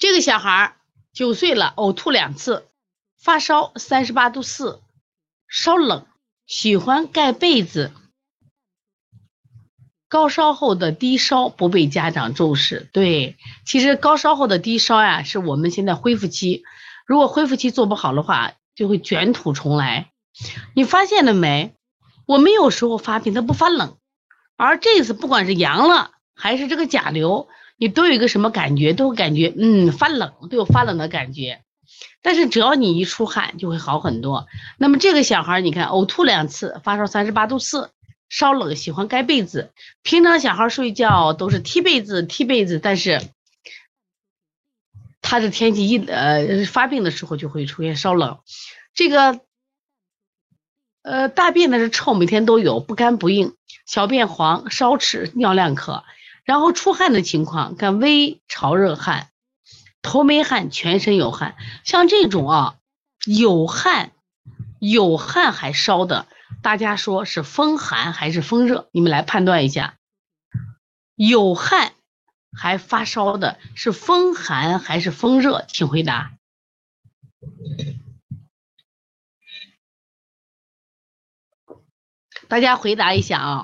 这个小孩九岁了，呕吐两次，发烧三十八度四，稍冷，喜欢盖被子。高烧后的低烧不被家长重视，对，其实高烧后的低烧呀，是我们现在恢复期，如果恢复期做不好的话，就会卷土重来。你发现了没？我们有时候发病它不发冷，而这次不管是阳了还是这个甲流，你都有一个什么感觉？都感觉嗯发冷，都有发冷的感觉。但是只要你一出汗，就会好很多。那么这个小孩，你看呕吐两次，发烧三十八度四。稍冷，喜欢盖被子。平常小孩睡觉都是踢被子，踢被子。但是他的天气一呃发病的时候就会出现稍冷。这个呃大便呢是臭，每天都有，不干不硬，小便黄，少赤，尿量可。然后出汗的情况，看微潮热汗，头没汗，全身有汗。像这种啊有汗有汗还烧的。大家说是风寒还是风热？你们来判断一下。有汗还发烧的是风寒还是风热？请回答。大家回答一下啊。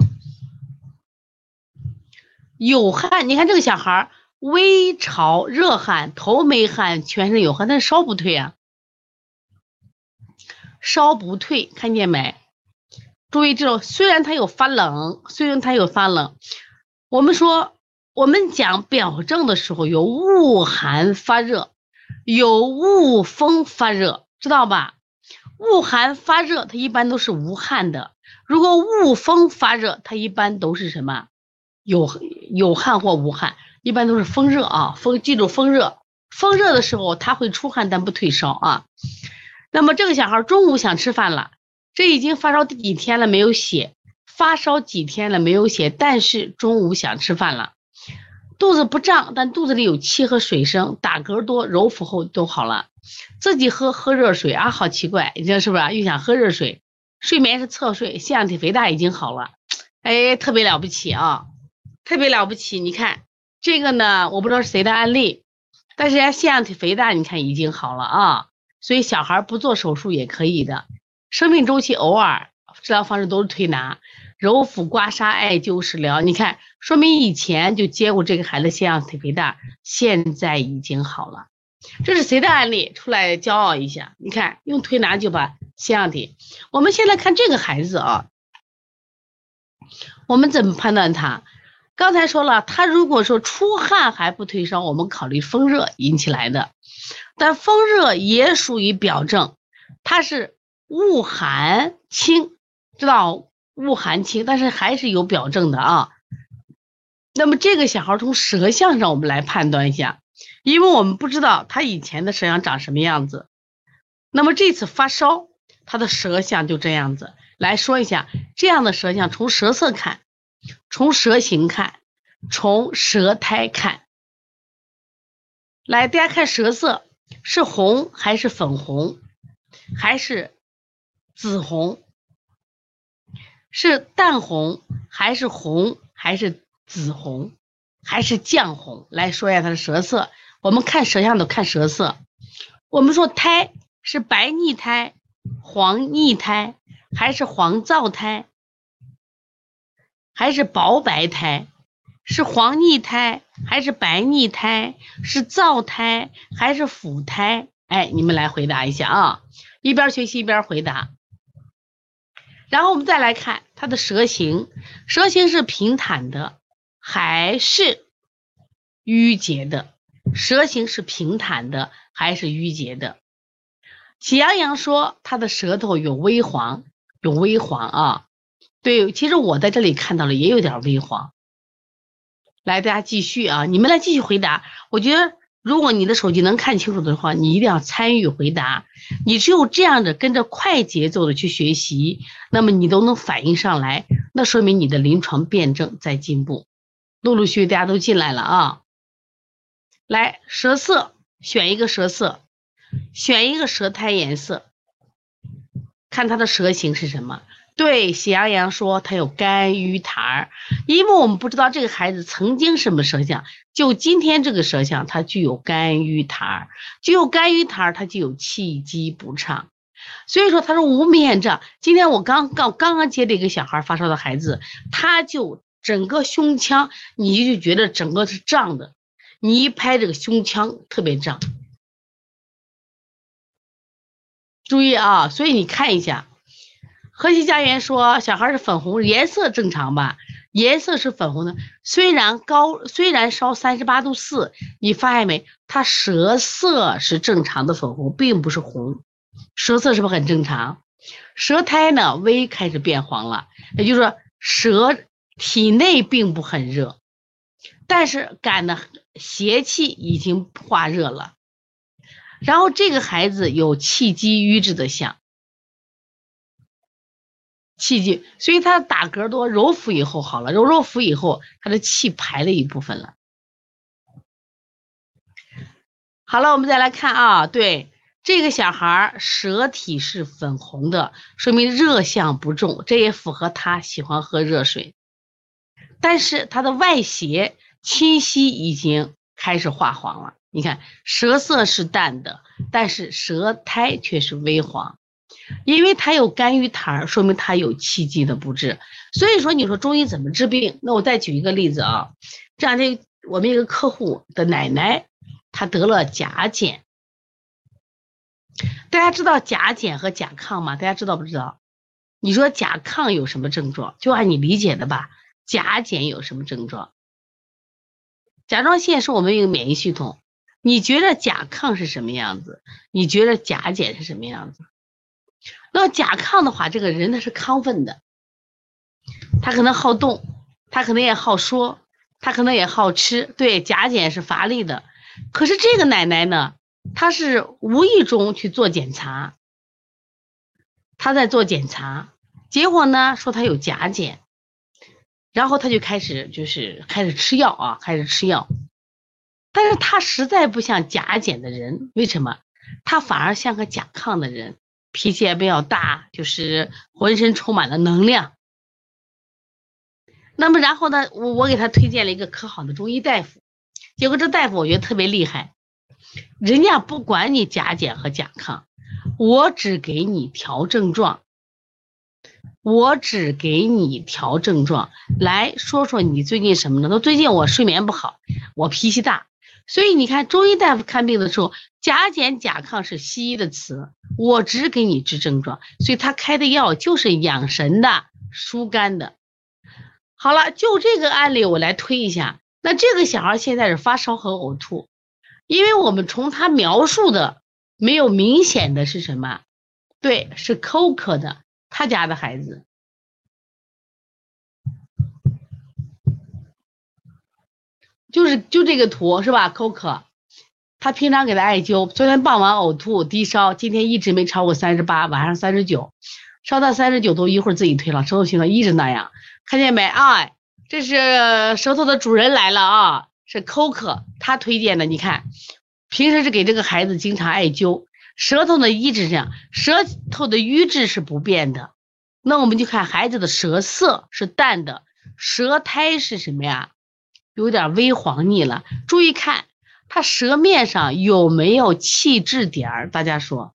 有汗，你看这个小孩微潮热汗，头没汗，全身有汗，但是烧不退啊。烧不退，看见没？注意这种，虽然它有发冷，虽然它有发冷，我们说我们讲表证的时候有恶寒发热，有恶风发热，知道吧？恶寒发热它一般都是无汗的，如果恶风发热，它一般都是什么？有有汗或无汗，一般都是风热啊。风记住风热，风热的时候它会出汗但不退烧啊。那么这个小孩中午想吃饭了。这已经发烧第几天了？没有血，发烧几天了？没有血，但是中午想吃饭了，肚子不胀，但肚子里有气和水声，打嗝多，揉腹后都好了。自己喝喝热水啊，好奇怪，你说是不是？又想喝热水，睡眠是侧睡，腺样体肥大已经好了，哎，特别了不起啊，特别了不起。你看这个呢，我不知道是谁的案例，但是人家腺样体肥大，你看已经好了啊，所以小孩不做手术也可以的。生命周期偶尔治疗方式都是推拿、揉腹、刮痧、艾灸、食疗。你看，说明以前就接过这个孩子腺样体肥大，现在已经好了。这是谁的案例？出来骄傲一下！你看，用推拿就把腺样体。我们现在看这个孩子啊，我们怎么判断他？刚才说了，他如果说出汗还不退烧，我们考虑风热引起来的。但风热也属于表证，它是。恶寒轻，知道恶寒轻，但是还是有表证的啊。那么这个小孩从舌象上我们来判断一下，因为我们不知道他以前的舌象长什么样子。那么这次发烧，他的舌象就这样子。来说一下这样的舌象，从舌色看，从舌形看，从舌苔看。来，大家看舌色是红还是粉红，还是？紫红是淡红还是红还是紫红还是绛红？来说一下它的舌色。我们看舌象都看舌色。我们说苔是白腻苔、黄腻苔还是黄燥苔，还是薄白苔？是黄腻苔还是白腻苔？是燥苔还是腐苔？哎，你们来回答一下啊！一边学习一边回答。然后我们再来看它的舌形，舌形是平坦的还是淤结的？舌形是平坦的还是淤结的？喜羊羊说他的舌头有微黄，有微黄啊。对，其实我在这里看到了也有点微黄。来，大家继续啊，你们来继续回答。我觉得。如果你的手机能看清楚的话，你一定要参与回答。你只有这样的跟着快节奏的去学习，那么你都能反应上来，那说明你的临床辩证在进步。陆陆续续大家都进来了啊！来，舌色选一个舌色，选一个舌苔颜色，看它的舌形是什么？对，喜羊羊说他有肝郁痰儿，因为我们不知道这个孩子曾经什么舌象，就今天这个舌象，他具有肝郁痰儿，具有肝郁痰儿，他就有气机不畅。所以说他说无免症。今天我刚刚刚刚接的一个小孩发烧的孩子，他就整个胸腔，你就觉得整个是胀的，你一拍这个胸腔特别胀。注意啊，所以你看一下。河西家园说，小孩是粉红，颜色正常吧？颜色是粉红的，虽然高，虽然烧三十八度四，你发现没？他舌色是正常的粉红，并不是红，舌色是不是很正常？舌苔呢，微开始变黄了，也就是说，舌体内并不很热，但是感的邪气已经化热了，然后这个孩子有气机瘀滞的象。气机，所以他打嗝多，揉腹以后好了，揉揉腹以后，他的气排了一部分了。好了，我们再来看啊，对这个小孩舌体是粉红的，说明热象不重，这也符合他喜欢喝热水。但是他的外邪侵袭已经开始化黄了，你看舌色是淡的，但是舌苔却是微黄。因为他有肝郁痰，说明他有气机的不治。所以说，你说中医怎么治病？那我再举一个例子啊，这两天我们一个客户的奶奶，她得了甲减。大家知道甲减和甲亢吗？大家知道不知道？你说甲亢有什么症状？就按你理解的吧。甲减有什么症状？甲状腺是我们一个免疫系统。你觉得甲亢是什么样子？你觉得甲减是什么样子？那甲亢的话，这个人他是亢奋的，他可能好动，他可能也好说，他可能也好吃。对，甲减是乏力的。可是这个奶奶呢，她是无意中去做检查，她在做检查，结果呢说她有甲减，然后她就开始就是开始吃药啊，开始吃药。但是她实在不像甲减的人，为什么？她反而像个甲亢的人。脾气也比较大，就是浑身充满了能量。那么然后呢，我我给他推荐了一个可好的中医大夫，结果这大夫我觉得特别厉害，人家不管你甲减和甲亢，我只给你调症状，我只给你调症状，来说说你最近什么呢？说最近我睡眠不好，我脾气大。所以你看，中医大夫看病的时候，甲减甲亢是西医的词，我只给你治症状，所以他开的药就是养神的、疏肝的。好了，就这个案例我来推一下。那这个小孩现在是发烧和呕吐，因为我们从他描述的没有明显的是什么？对，是口渴的，他家的孩子。就是就这个图是吧？Coco，他平常给他艾灸，昨天傍晚呕吐低烧，今天一直没超过三十八，晚上三十九，烧到三十九度，一会儿自己退了，舌头形状一直那样，看见没啊？这是舌头的主人来了啊，是 Coco，他推荐的，你看，平时是给这个孩子经常艾灸，舌头呢一直这样，舌头的瘀滞是不变的，那我们就看孩子的舌色是淡的，舌苔是什么呀？有点微黄腻了，注意看他舌面上有没有气滞点儿？大家说，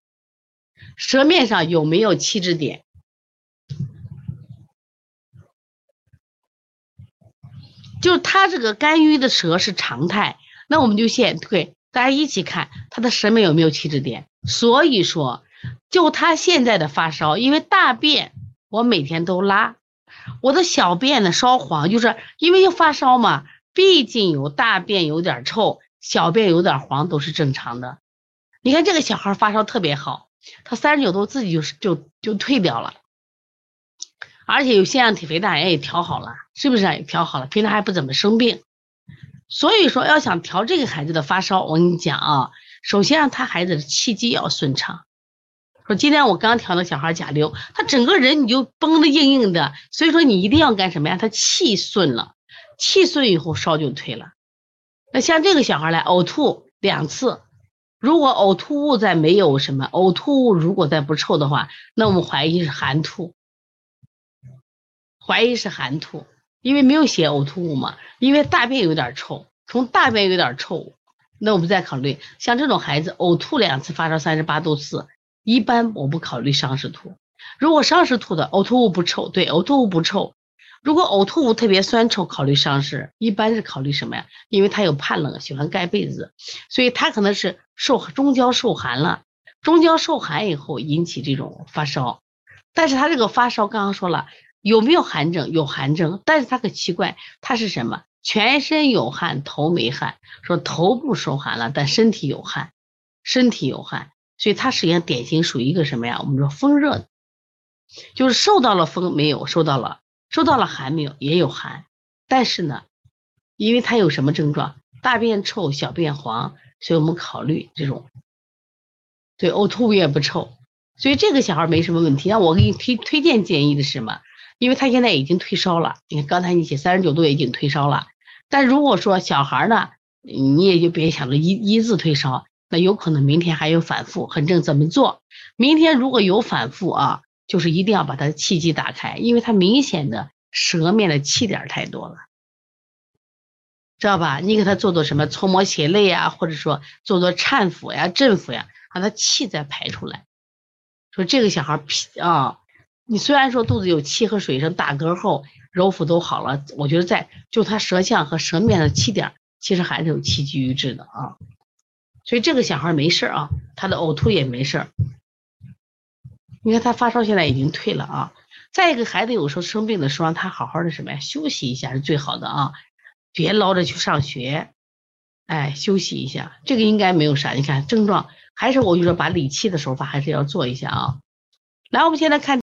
舌面上有没有气滞点？就他这个肝郁的舌是常态，那我们就先对大家一起看他的舌面有没有气滞点。所以说，就他现在的发烧，因为大便我每天都拉，我的小便呢稍黄，就是因为要发烧嘛。毕竟有大便有点臭，小便有点黄都是正常的。你看这个小孩发烧特别好，他三十九度自己就就就退掉了，而且有腺样体肥大也调好了，是不是也调好了？平常还不怎么生病。所以说要想调这个孩子的发烧，我跟你讲啊，首先让他孩子的气机要顺畅。说今天我刚调的小孩甲流，他整个人你就绷得硬硬的，所以说你一定要干什么呀？他气顺了。气顺以后烧就退了，那像这个小孩来呕吐两次，如果呕吐物再没有什么，呕吐物如果再不臭的话，那我们怀疑是寒吐。怀疑是寒吐，因为没有写呕吐物嘛，因为大便有点臭，从大便有点臭，那我们再考虑，像这种孩子呕吐两次，发烧三十八度四，一般我不考虑伤食吐。如果伤食吐的呕吐物不臭，对，呕吐物不臭。如果呕吐物特别酸臭，考虑伤食，一般是考虑什么呀？因为他有怕冷，喜欢盖被子，所以他可能是受中焦受寒了，中焦受寒以后引起这种发烧。但是他这个发烧，刚刚说了有没有寒症？有寒症，但是他可奇怪，他是什么？全身有汗，头没汗。说头部受寒了，但身体有汗，身体有汗，所以他实际上典型属于一个什么呀？我们说风热，就是受到了风没有？受到了。受到了寒没有？也有寒，但是呢，因为他有什么症状？大便臭，小便黄，所以我们考虑这种，对，呕吐物也不臭，所以这个小孩没什么问题。那我给你推推荐建议的是什么？因为他现在已经退烧了，你看刚才你写三十九度已经退烧了，但如果说小孩呢，你也就别想着一一字退烧，那有可能明天还有反复，很正。怎么做？明天如果有反复啊？就是一定要把他气机打开，因为他明显的舌面的气点太多了，知道吧？你给他做做什么搓摩血泪呀，或者说做做颤腹呀、振腹呀，让他气再排出来。说这个小孩脾啊，你虽然说肚子有气和水声，打嗝后揉腹都好了，我觉得在就他舌象和舌面的气点，其实还是有气机瘀滞的啊。所以这个小孩没事啊，他的呕吐也没事。你看他发烧现在已经退了啊，再一个孩子有时候生病的时候让他好好的什么呀休息一下是最好的啊，别捞着去上学，哎休息一下，这个应该没有啥。你看症状还是我就说把理气的手法还是要做一下啊。来，我们现在看。